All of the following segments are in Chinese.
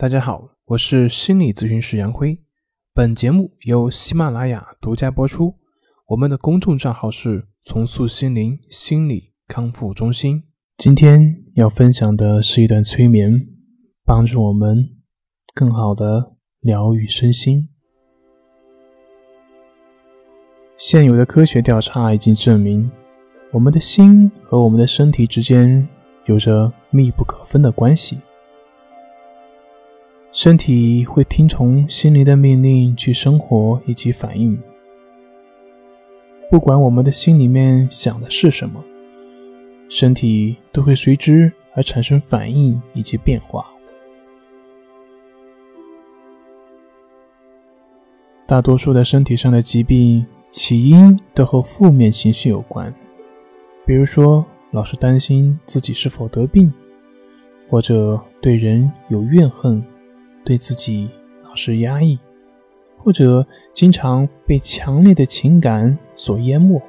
大家好，我是心理咨询师杨辉。本节目由喜马拉雅独家播出。我们的公众账号是“重塑心灵心理康复中心”。今天要分享的是一段催眠，帮助我们更好的疗愈身心。现有的科学调查已经证明，我们的心和我们的身体之间有着密不可分的关系。身体会听从心灵的命令去生活以及反应，不管我们的心里面想的是什么，身体都会随之而产生反应以及变化。大多数的身体上的疾病起因都和负面情绪有关，比如说老是担心自己是否得病，或者对人有怨恨。对自己老是压抑，或者经常被强烈的情感所淹没，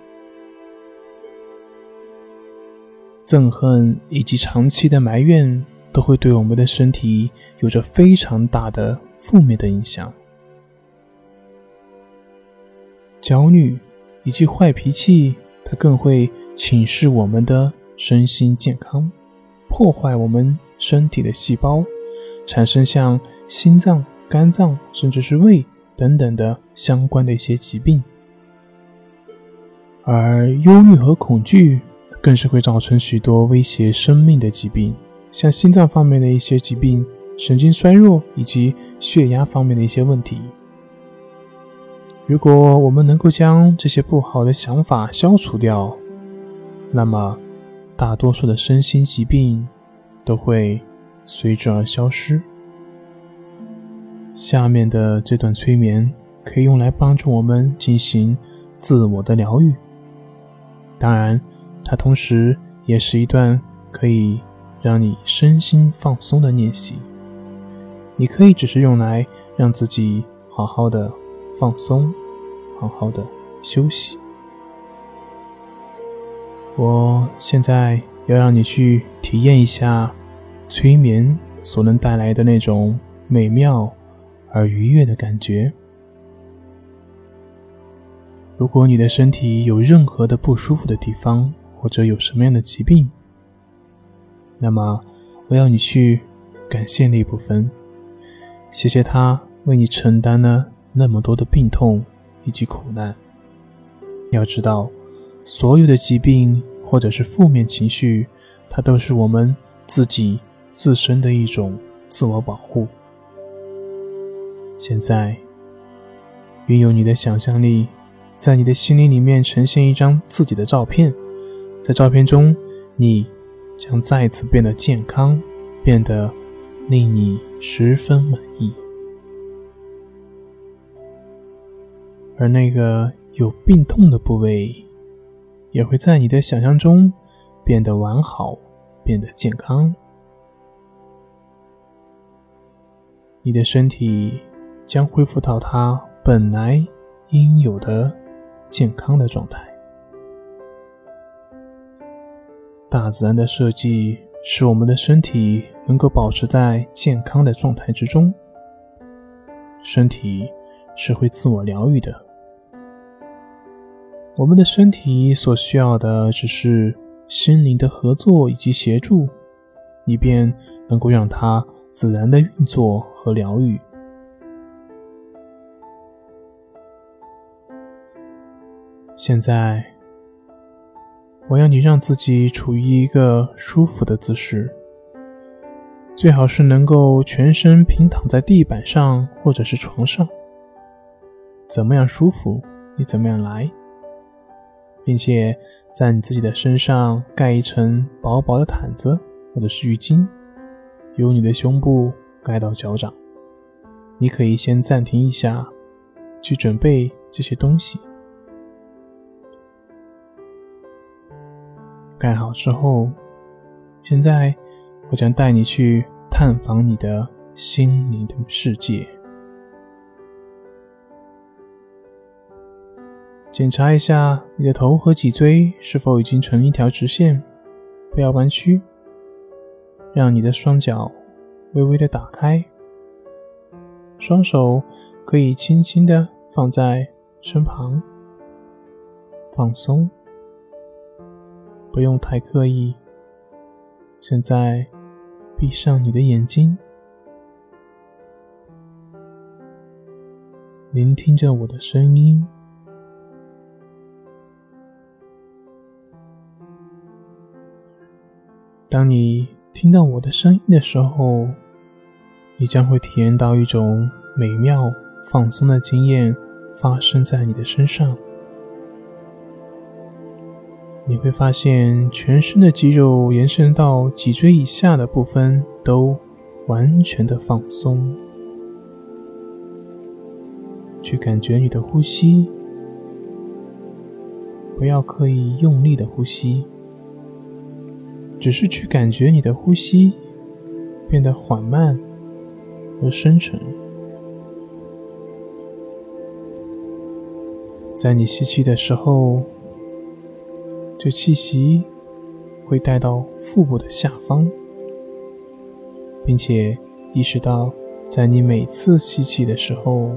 憎恨以及长期的埋怨都会对我们的身体有着非常大的负面的影响。焦虑以及坏脾气，它更会侵蚀我们的身心健康，破坏我们身体的细胞，产生像。心脏、肝脏，甚至是胃等等的相关的一些疾病，而忧虑和恐惧更是会造成许多威胁生命的疾病，像心脏方面的一些疾病、神经衰弱以及血压方面的一些问题。如果我们能够将这些不好的想法消除掉，那么大多数的身心疾病都会随之而消失。下面的这段催眠可以用来帮助我们进行自我的疗愈。当然，它同时也是一段可以让你身心放松的练习。你可以只是用来让自己好好的放松，好好的休息。我现在要让你去体验一下催眠所能带来的那种美妙。而愉悦的感觉。如果你的身体有任何的不舒服的地方，或者有什么样的疾病，那么我要你去感谢那部分，谢谢他为你承担了那么多的病痛以及苦难。要知道，所有的疾病或者是负面情绪，它都是我们自己自身的一种自我保护。现在，运用你的想象力，在你的心灵里面呈现一张自己的照片。在照片中，你将再次变得健康，变得令你十分满意。而那个有病痛的部位，也会在你的想象中变得完好，变得健康。你的身体。将恢复到它本来应有的健康的状态。大自然的设计使我们的身体能够保持在健康的状态之中。身体是会自我疗愈的。我们的身体所需要的只是心灵的合作以及协助，以便能够让它自然的运作和疗愈。现在，我要你让自己处于一个舒服的姿势，最好是能够全身平躺在地板上或者是床上。怎么样舒服，你怎么样来，并且在你自己的身上盖一层薄薄的毯子或者是浴巾，由你的胸部盖到脚掌。你可以先暂停一下，去准备这些东西。盖好之后，现在我将带你去探访你的心灵的世界，检查一下你的头和脊椎是否已经成一条直线，不要弯曲。让你的双脚微微的打开，双手可以轻轻的放在身旁，放松，不用太刻意。现在，闭上你的眼睛，聆听着我的声音。当你听到我的声音的时候，你将会体验到一种美妙放松的经验发生在你的身上。你会发现全身的肌肉延伸到脊椎以下的部分都完全的放松。去感觉你的呼吸，不要刻意用力的呼吸。只是去感觉你的呼吸变得缓慢和深沉，在你吸气的时候，这气息会带到腹部的下方，并且意识到，在你每次吸气的时候，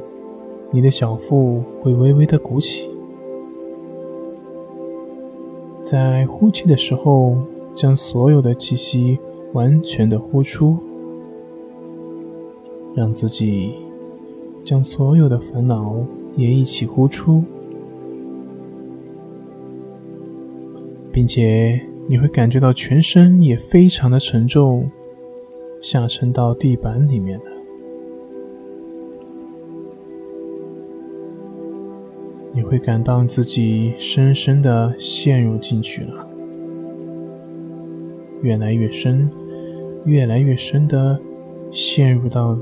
你的小腹会微微的鼓起，在呼气的时候。将所有的气息完全的呼出，让自己将所有的烦恼也一起呼出，并且你会感觉到全身也非常的沉重，下沉到地板里面的，你会感到自己深深的陷入进去了。越来越深，越来越深的陷入到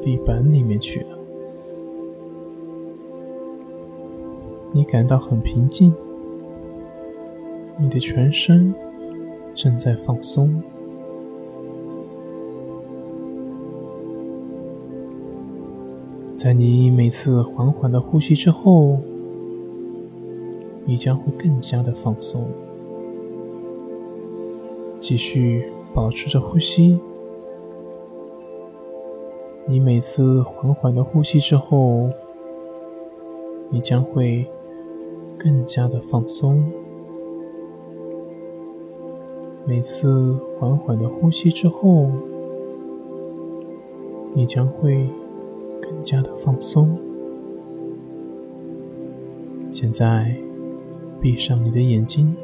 地板里面去了。你感到很平静，你的全身正在放松。在你每次缓缓的呼吸之后，你将会更加的放松。继续保持着呼吸。你每次缓缓的呼吸之后，你将会更加的放松。每次缓缓的呼吸之后，你将会更加的放松。现在，闭上你的眼睛。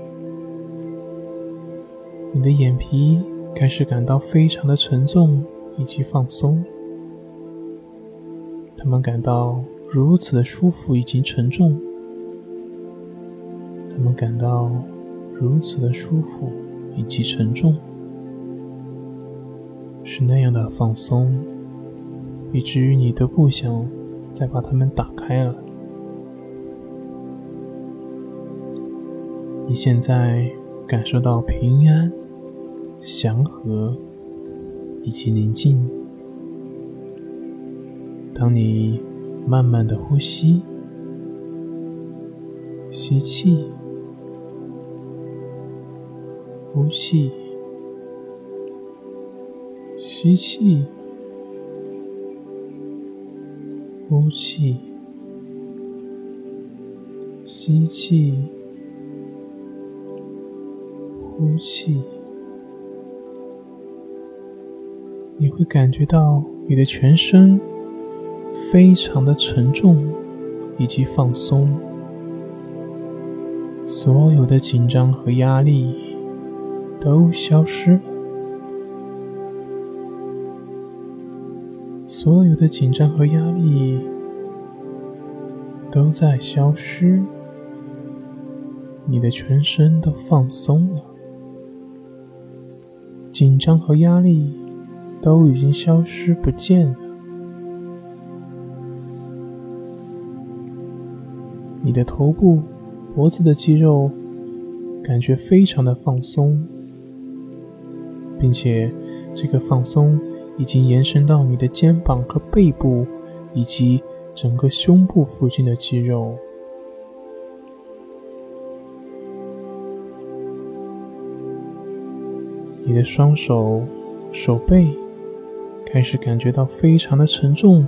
你的眼皮开始感到非常的沉重以及放松，他们感到如此的舒服以及沉重，他们感到如此的舒服以及沉重，是那样的放松，以至于你都不想再把它们打开了。你现在。感受到平安、祥和以及宁静。当你慢慢的呼吸，吸气，呼气，吸气，呼气，吸气。呼气，你会感觉到你的全身非常的沉重以及放松，所有的紧张和压力都消失。了，所有的紧张和压力都在消失，你的全身都放松了。紧张和压力都已经消失不见了，你的头部、脖子的肌肉感觉非常的放松，并且这个放松已经延伸到你的肩膀和背部，以及整个胸部附近的肌肉。你的双手、手背开始感觉到非常的沉重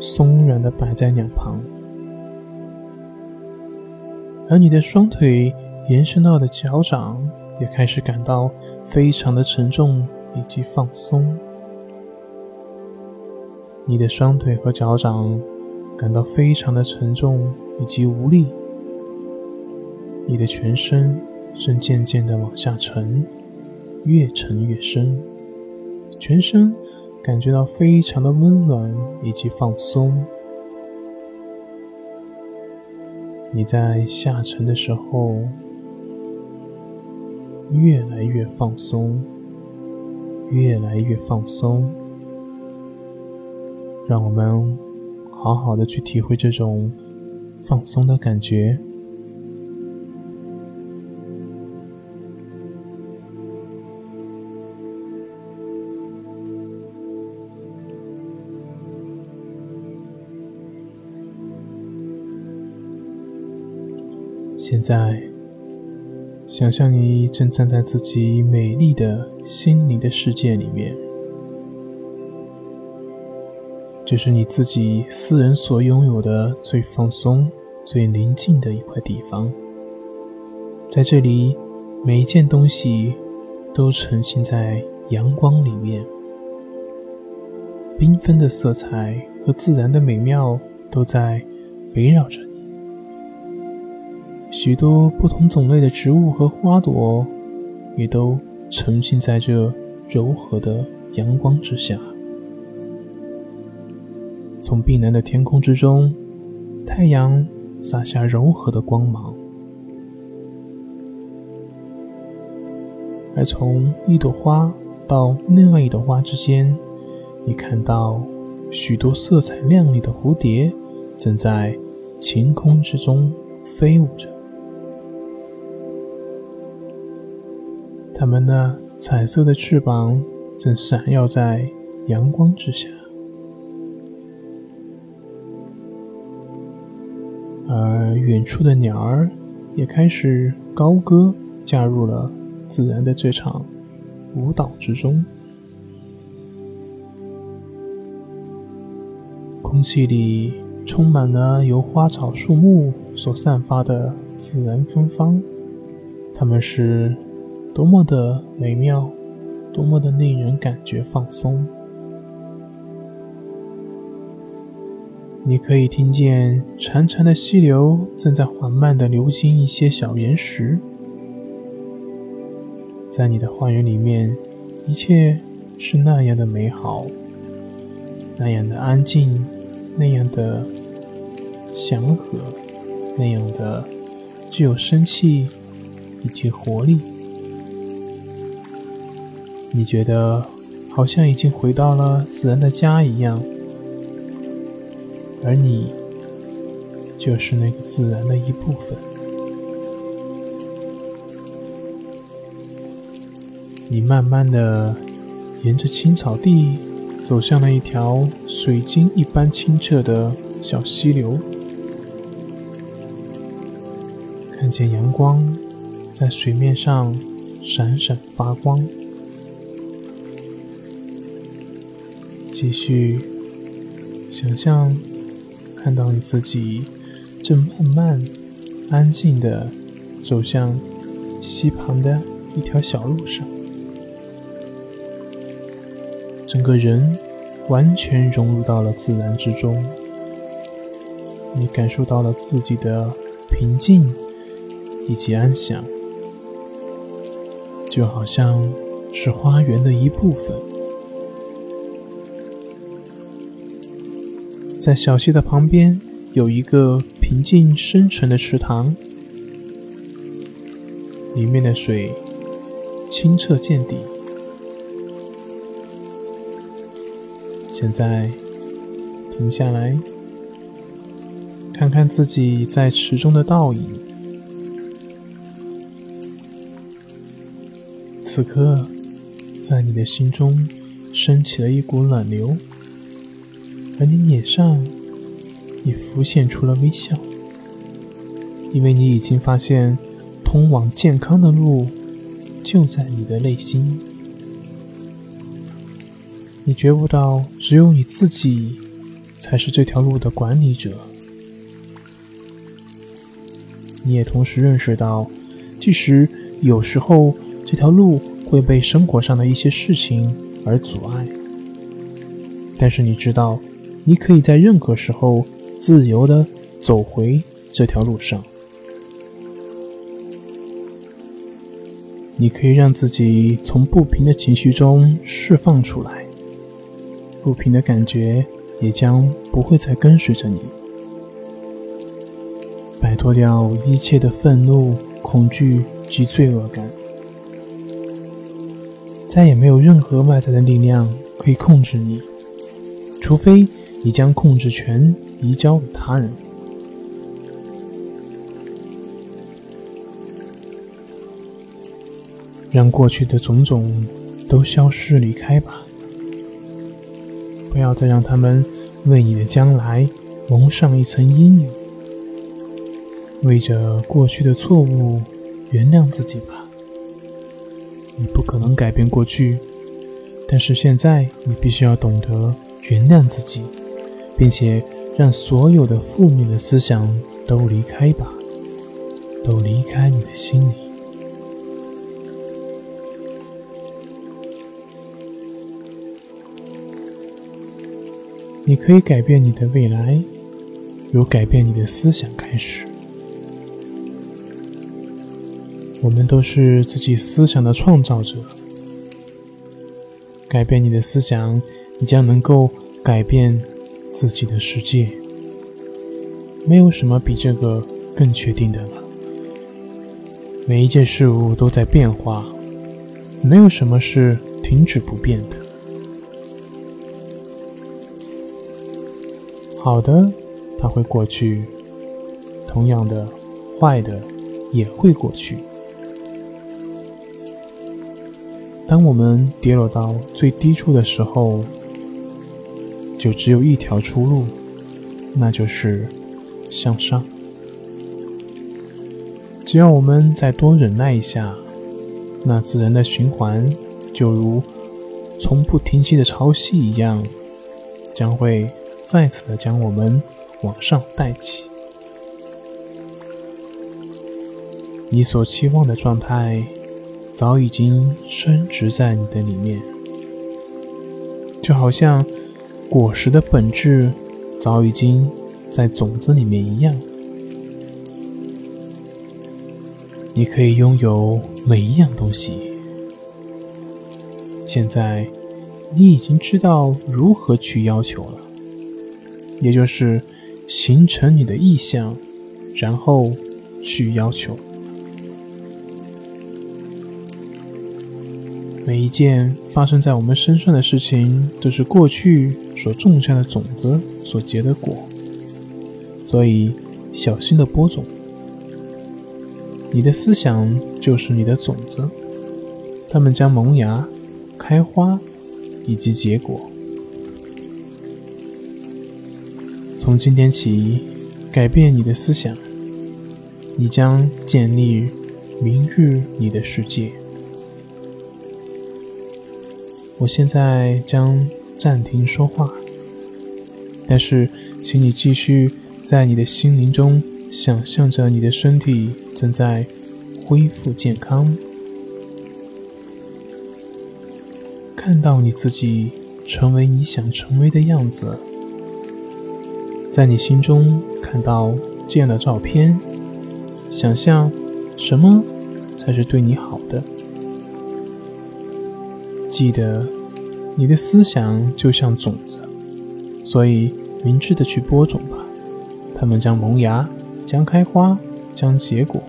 松软的摆在两旁，而你的双腿延伸到的脚掌也开始感到非常的沉重以及放松。你的双腿和脚掌感到非常的沉重以及无力，你的全身正渐渐的往下沉，越沉越深，全身感觉到非常的温暖以及放松。你在下沉的时候越来越放松，越来越放松。让我们好好的去体会这种放松的感觉。现在，想象你正站在自己美丽的心灵的世界里面。这是你自己私人所拥有的最放松、最宁静的一块地方。在这里，每一件东西都沉浸在阳光里面，缤纷的色彩和自然的美妙都在围绕着你。许多不同种类的植物和花朵也都沉浸在这柔和的阳光之下。从碧蓝的天空之中，太阳洒下柔和的光芒；而从一朵花到另外一朵花之间，你看到许多色彩亮丽的蝴蝶正在晴空之中飞舞着，它们那彩色的翅膀正闪耀在阳光之下。而远处的鸟儿也开始高歌，加入了自然的这场舞蹈之中。空气里充满了由花草树木所散发的自然芬芳，它们是多么的美妙，多么的令人感觉放松。你可以听见潺潺的溪流正在缓慢地流经一些小岩石，在你的花园里面，一切是那样的美好，那样的安静，那样的祥和，那样的具有生气以及活力。你觉得好像已经回到了自然的家一样。而你，就是那个自然的一部分。你慢慢的沿着青草地走向了一条水晶一般清澈的小溪流，看见阳光在水面上闪闪发光，继续想象。看到你自己正慢慢、安静的走向溪旁的一条小路上，整个人完全融入到了自然之中。你感受到了自己的平静以及安详，就好像是花园的一部分。在小溪的旁边有一个平静深沉的池塘，里面的水清澈见底。现在停下来，看看自己在池中的倒影。此刻，在你的心中升起了一股暖流。而你脸上也浮现出了微笑，因为你已经发现，通往健康的路就在你的内心。你觉悟到，只有你自己才是这条路的管理者。你也同时认识到，即使有时候这条路会被生活上的一些事情而阻碍，但是你知道，你可以在任何时候自由的走回这条路上。你可以让自己从不平的情绪中释放出来，不平的感觉也将不会再跟随着你。摆脱掉一切的愤怒、恐惧及罪恶感，再也没有任何外在的力量可以控制你，除非你将控制权移交给他人。让过去的种种都消失离开吧，不要再让他们为你的将来蒙上一层阴影。为着过去的错误，原谅自己吧。你不可能改变过去，但是现在你必须要懂得原谅自己，并且让所有的负面的思想都离开吧，都离开你的心里。你可以改变你的未来，由改变你的思想开始。我们都是自己思想的创造者。改变你的思想，你将能够改变自己的世界。没有什么比这个更确定的了。每一件事物都在变化，没有什么是停止不变的。好的，它会过去；同样的，坏的也会过去。当我们跌落到最低处的时候，就只有一条出路，那就是向上。只要我们再多忍耐一下，那自然的循环就如从不停息的潮汐一样，将会。再次的将我们往上带起，你所期望的状态早已经升值在你的里面，就好像果实的本质早已经在种子里面一样。你可以拥有每一样东西。现在，你已经知道如何去要求了。也就是形成你的意向，然后去要求。每一件发生在我们身上的事情，都是过去所种下的种子所结的果。所以，小心的播种。你的思想就是你的种子，它们将萌芽、开花以及结果。从今天起，改变你的思想，你将建立明日你的世界。我现在将暂停说话，但是，请你继续在你的心灵中想象着你的身体正在恢复健康，看到你自己成为你想成为的样子。在你心中看到这样的照片，想象什么才是对你好的？记得，你的思想就像种子，所以明智的去播种吧。它们将萌芽，将开花，将结果。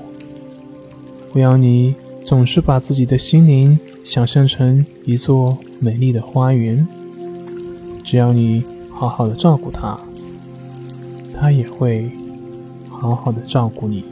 我要你总是把自己的心灵想象成一座美丽的花园，只要你好好的照顾它。他也会好好的照顾你。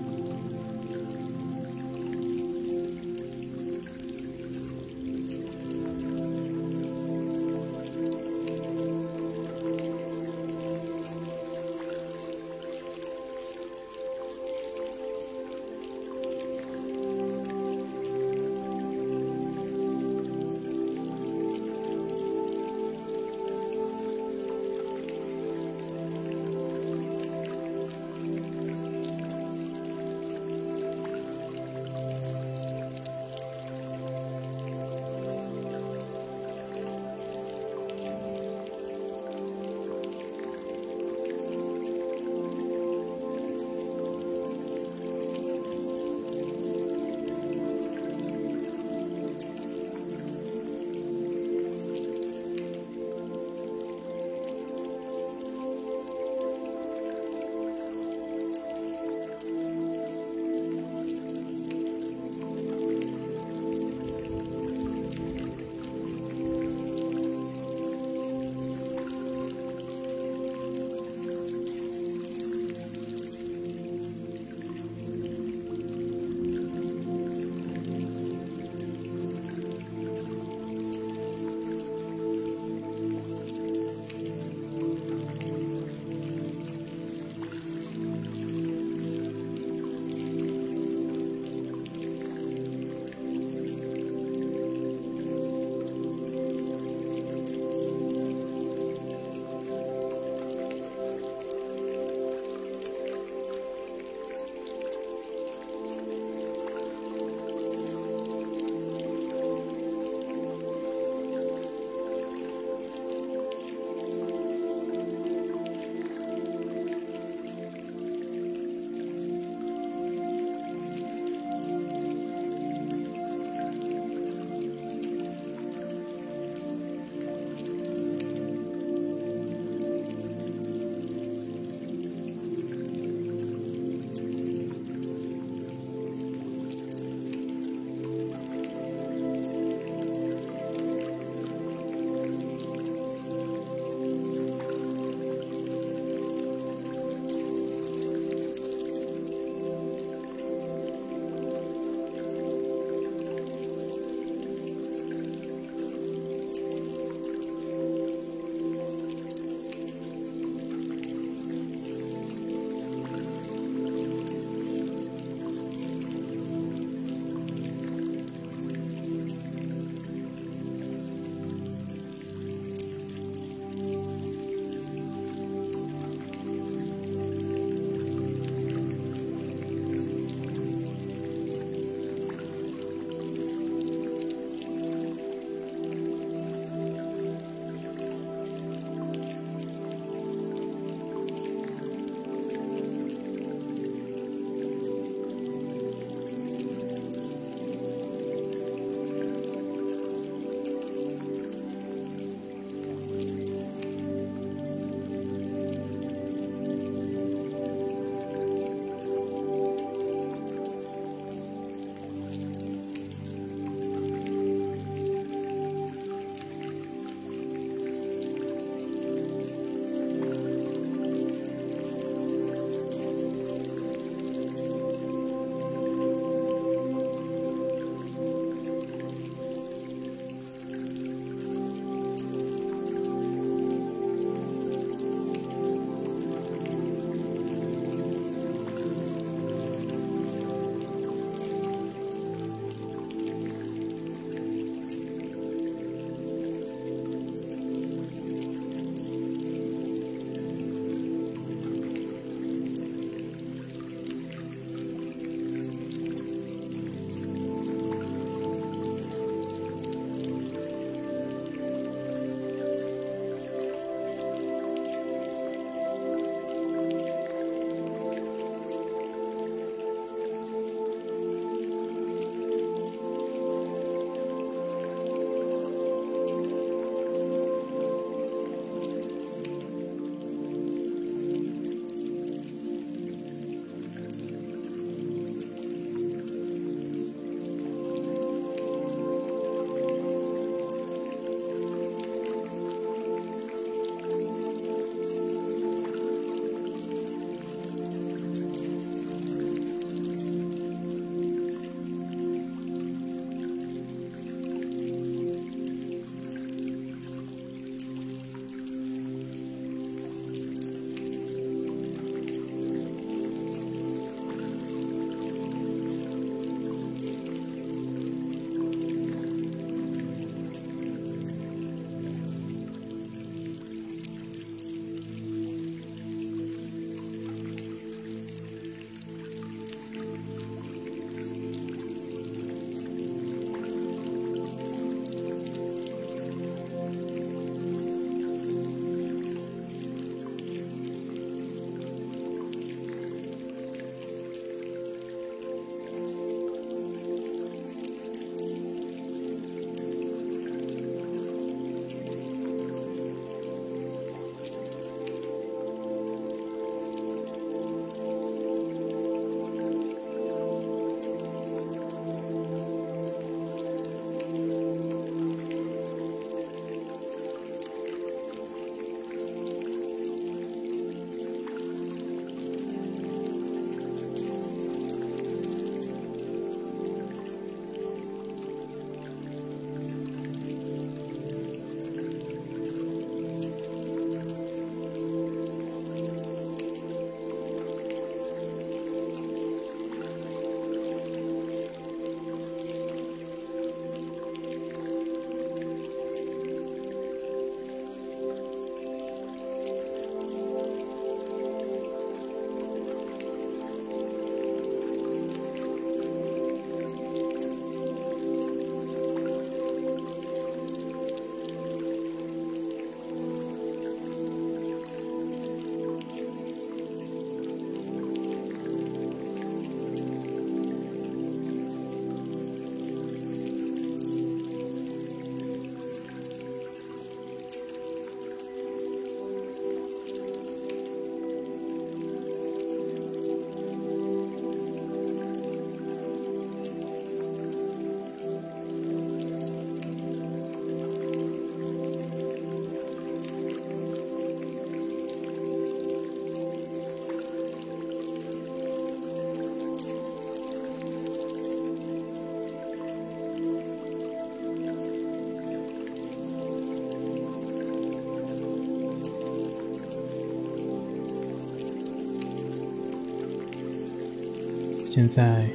现在，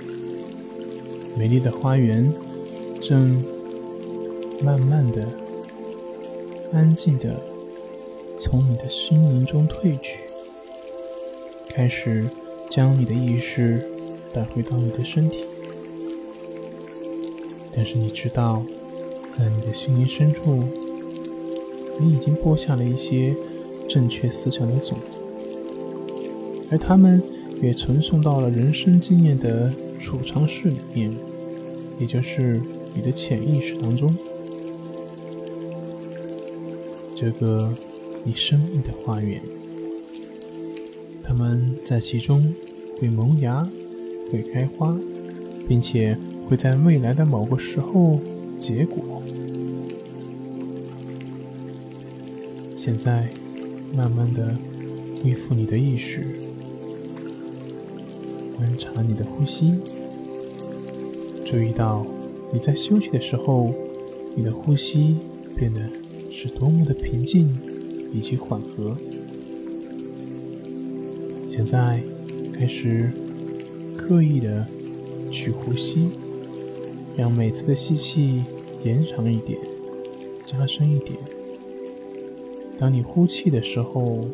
美丽的花园正慢慢的、安静的从你的心灵中退去，开始将你的意识带回到你的身体。但是你知道，在你的心灵深处，你已经播下了一些正确思想的种子，而它们。也传送到了人生经验的储藏室里面，也就是你的潜意识当中。这个你生命的花园，它们在其中会萌芽、会开花，并且会在未来的某个时候结果。现在，慢慢的恢复你的意识。观察你的呼吸，注意到你在休息的时候，你的呼吸变得是多么的平静以及缓和。现在开始刻意的去呼吸，让每次的吸气延长一点，加深一点。当你呼气的时候，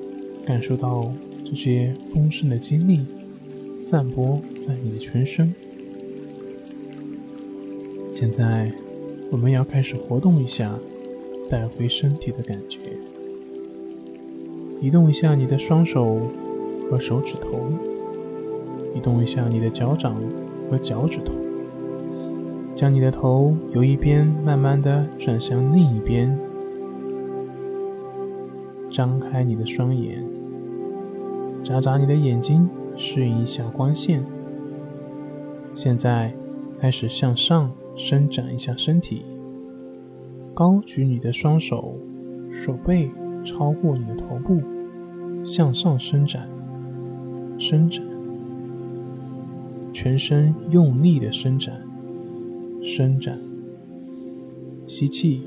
感受到这些丰盛的精力。散播在你的全身。现在，我们要开始活动一下，带回身体的感觉。移动一下你的双手和手指头，移动一下你的脚掌和脚趾头，将你的头由一边慢慢的转向另一边，张开你的双眼，眨眨你的眼睛。适应一下光线。现在开始向上伸展一下身体，高举你的双手，手背超过你的头部，向上伸展，伸展，全身用力的伸展，伸展。吸气，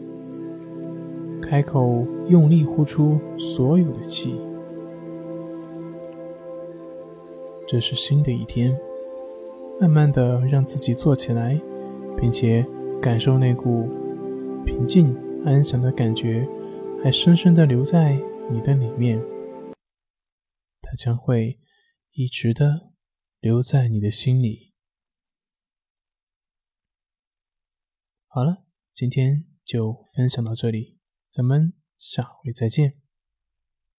开口用力呼出所有的气。这是新的一天，慢慢的让自己坐起来，并且感受那股平静安详的感觉，还深深的留在你的里面。它将会一直的留在你的心里。好了，今天就分享到这里，咱们下回再见。